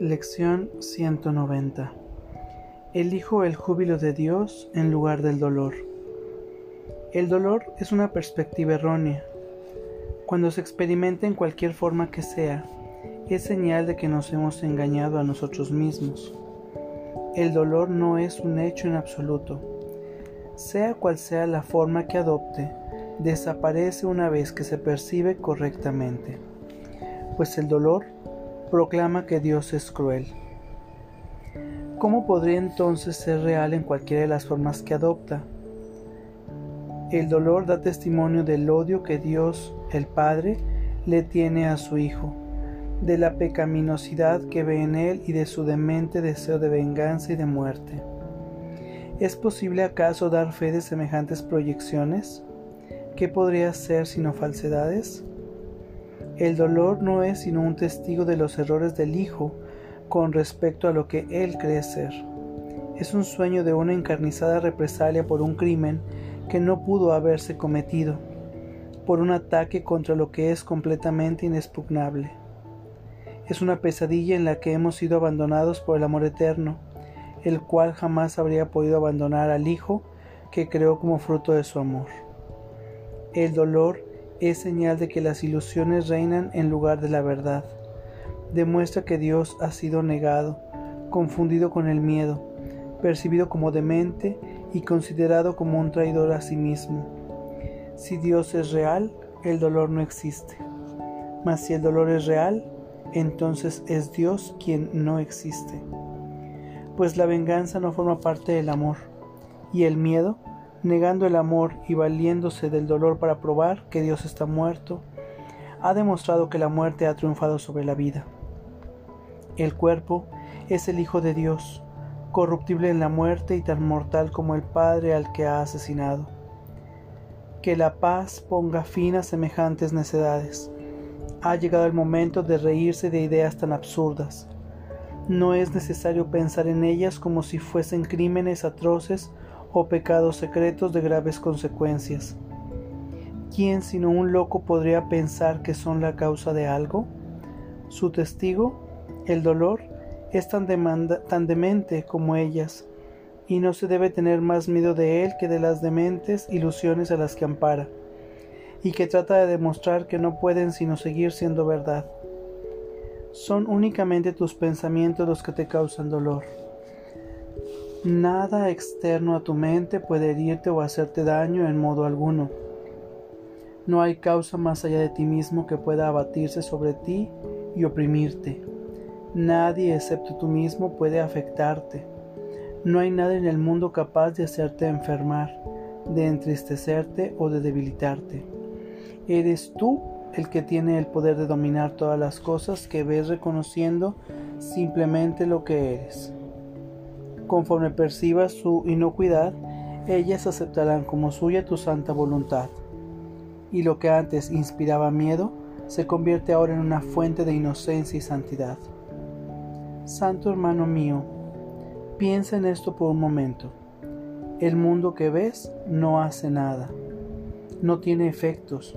Lección 190 Elijo el júbilo de Dios en lugar del dolor. El dolor es una perspectiva errónea. Cuando se experimenta en cualquier forma que sea, es señal de que nos hemos engañado a nosotros mismos. El dolor no es un hecho en absoluto. Sea cual sea la forma que adopte, desaparece una vez que se percibe correctamente, pues el dolor proclama que Dios es cruel. ¿Cómo podría entonces ser real en cualquiera de las formas que adopta? El dolor da testimonio del odio que Dios, el Padre, le tiene a su Hijo, de la pecaminosidad que ve en él y de su demente deseo de venganza y de muerte. ¿Es posible acaso dar fe de semejantes proyecciones? ¿Qué podría ser sino falsedades? El dolor no es sino un testigo de los errores del Hijo, con respecto a lo que él cree ser. Es un sueño de una encarnizada represalia por un crimen que no pudo haberse cometido, por un ataque contra lo que es completamente inexpugnable. Es una pesadilla en la que hemos sido abandonados por el amor eterno, el cual jamás habría podido abandonar al Hijo que creó como fruto de su amor. El dolor es señal de que las ilusiones reinan en lugar de la verdad demuestra que Dios ha sido negado, confundido con el miedo, percibido como demente y considerado como un traidor a sí mismo. Si Dios es real, el dolor no existe. Mas si el dolor es real, entonces es Dios quien no existe. Pues la venganza no forma parte del amor, y el miedo, negando el amor y valiéndose del dolor para probar que Dios está muerto, ha demostrado que la muerte ha triunfado sobre la vida. El cuerpo es el Hijo de Dios, corruptible en la muerte y tan mortal como el Padre al que ha asesinado. Que la paz ponga fin a semejantes necedades. Ha llegado el momento de reírse de ideas tan absurdas. No es necesario pensar en ellas como si fuesen crímenes atroces o pecados secretos de graves consecuencias. ¿Quién sino un loco podría pensar que son la causa de algo? Su testigo el dolor es tan, tan demente como ellas, y no se debe tener más miedo de él que de las dementes ilusiones a las que ampara, y que trata de demostrar que no pueden sino seguir siendo verdad. Son únicamente tus pensamientos los que te causan dolor. Nada externo a tu mente puede herirte o hacerte daño en modo alguno. No hay causa más allá de ti mismo que pueda abatirse sobre ti y oprimirte. Nadie excepto tú mismo puede afectarte. No hay nada en el mundo capaz de hacerte enfermar, de entristecerte o de debilitarte. Eres tú el que tiene el poder de dominar todas las cosas que ves reconociendo simplemente lo que eres. Conforme percibas su inocuidad, ellas aceptarán como suya tu santa voluntad. Y lo que antes inspiraba miedo, se convierte ahora en una fuente de inocencia y santidad. Santo hermano mío, piensa en esto por un momento. El mundo que ves no hace nada, no tiene efectos,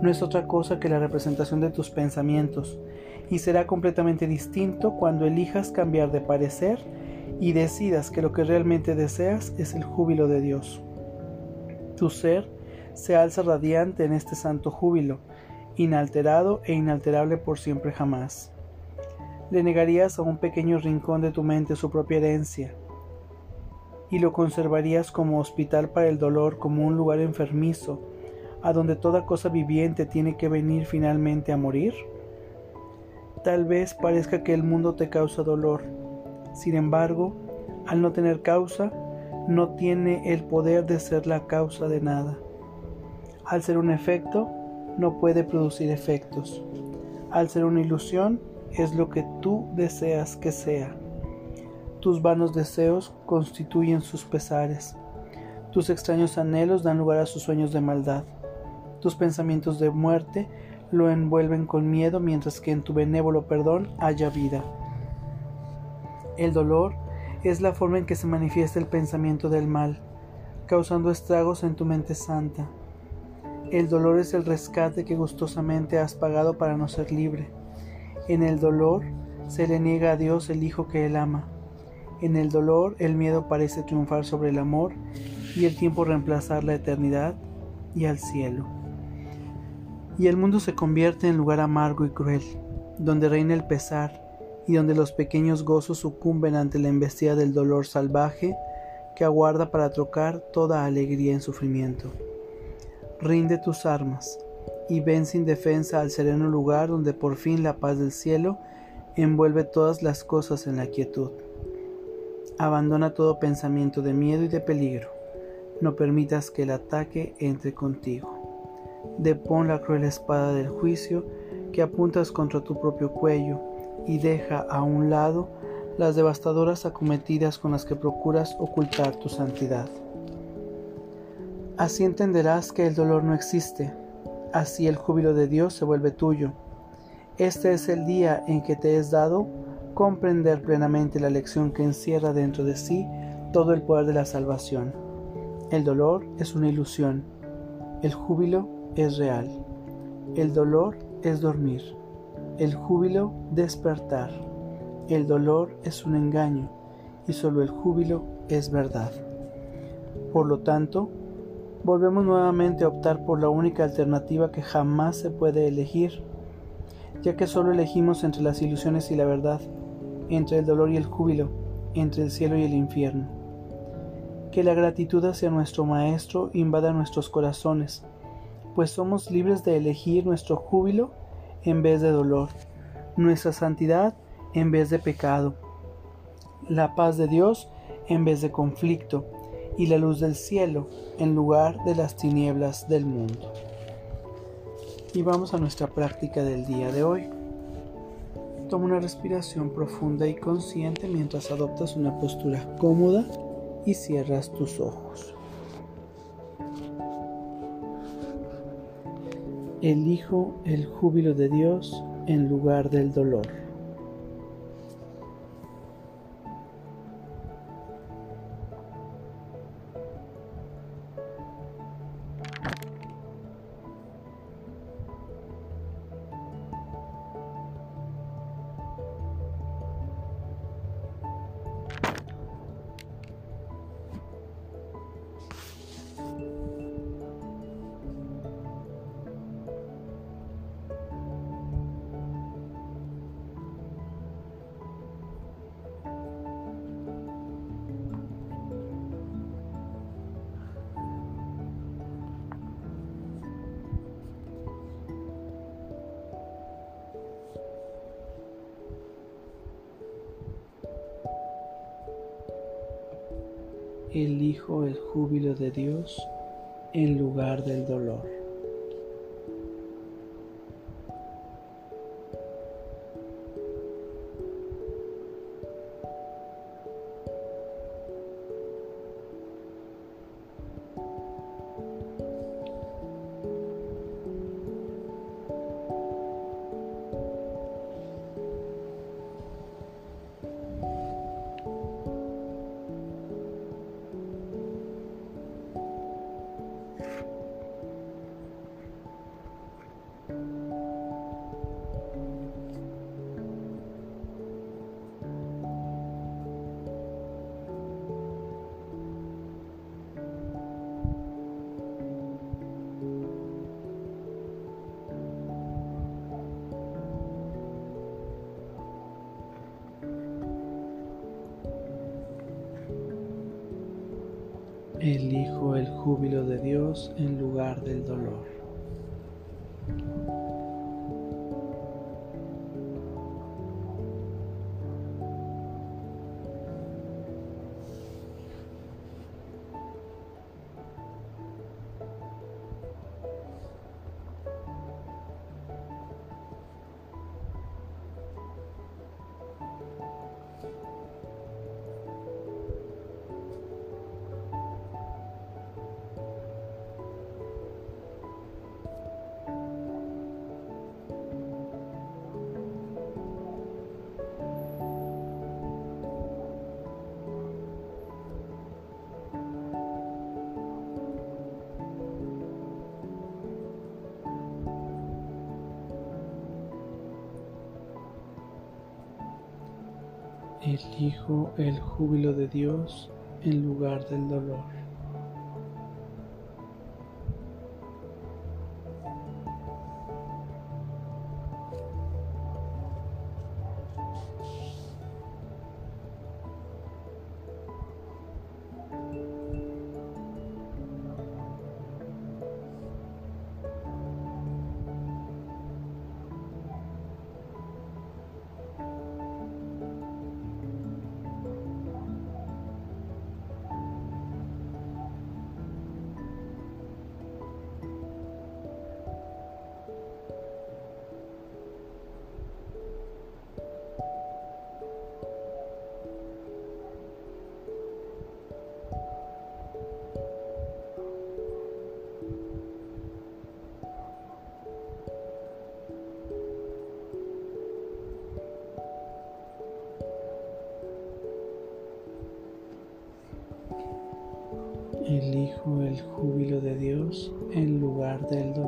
no es otra cosa que la representación de tus pensamientos, y será completamente distinto cuando elijas cambiar de parecer y decidas que lo que realmente deseas es el júbilo de Dios. Tu ser se alza radiante en este santo júbilo, inalterado e inalterable por siempre jamás le negarías a un pequeño rincón de tu mente su propia herencia y lo conservarías como hospital para el dolor, como un lugar enfermizo, a donde toda cosa viviente tiene que venir finalmente a morir? Tal vez parezca que el mundo te causa dolor, sin embargo, al no tener causa, no tiene el poder de ser la causa de nada. Al ser un efecto, no puede producir efectos. Al ser una ilusión, es lo que tú deseas que sea. Tus vanos deseos constituyen sus pesares. Tus extraños anhelos dan lugar a sus sueños de maldad. Tus pensamientos de muerte lo envuelven con miedo mientras que en tu benévolo perdón haya vida. El dolor es la forma en que se manifiesta el pensamiento del mal, causando estragos en tu mente santa. El dolor es el rescate que gustosamente has pagado para no ser libre. En el dolor se le niega a Dios el Hijo que él ama. En el dolor el miedo parece triunfar sobre el amor y el tiempo reemplazar la eternidad y al cielo. Y el mundo se convierte en lugar amargo y cruel, donde reina el pesar y donde los pequeños gozos sucumben ante la embestida del dolor salvaje que aguarda para trocar toda alegría en sufrimiento. Rinde tus armas y ven sin defensa al sereno lugar donde por fin la paz del cielo envuelve todas las cosas en la quietud. Abandona todo pensamiento de miedo y de peligro. No permitas que el ataque entre contigo. Depón la cruel espada del juicio que apuntas contra tu propio cuello y deja a un lado las devastadoras acometidas con las que procuras ocultar tu santidad. Así entenderás que el dolor no existe, así el júbilo de Dios se vuelve tuyo. Este es el día en que te es dado comprender plenamente la lección que encierra dentro de sí todo el poder de la salvación. El dolor es una ilusión, el júbilo es real. El dolor es dormir, el júbilo despertar. El dolor es un engaño y solo el júbilo es verdad. Por lo tanto, volvemos nuevamente a optar por la única alternativa que jamás se puede elegir, ya que solo elegimos entre las ilusiones y la verdad, entre el dolor y el júbilo, entre el cielo y el infierno. Que la gratitud hacia nuestro Maestro invada nuestros corazones, pues somos libres de elegir nuestro júbilo en vez de dolor, nuestra santidad en vez de pecado, la paz de Dios en vez de conflicto y la luz del cielo en lugar de las tinieblas del mundo. Y vamos a nuestra práctica del día de hoy. Toma una respiración profunda y consciente mientras adoptas una postura cómoda y cierras tus ojos. Elijo el júbilo de Dios en lugar del dolor. Elijo el júbilo de Dios en lugar del dolor. Elijo el júbilo de Dios en lugar del dolor. Elijo el júbilo de Dios en lugar del dolor. El júbilo de Dios en lugar del dolor.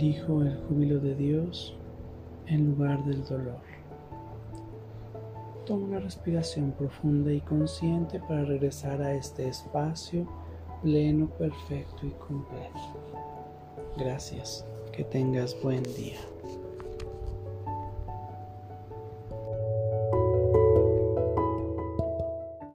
Elijo el júbilo de Dios en lugar del dolor. Toma una respiración profunda y consciente para regresar a este espacio pleno, perfecto y completo. Gracias. Que tengas buen día.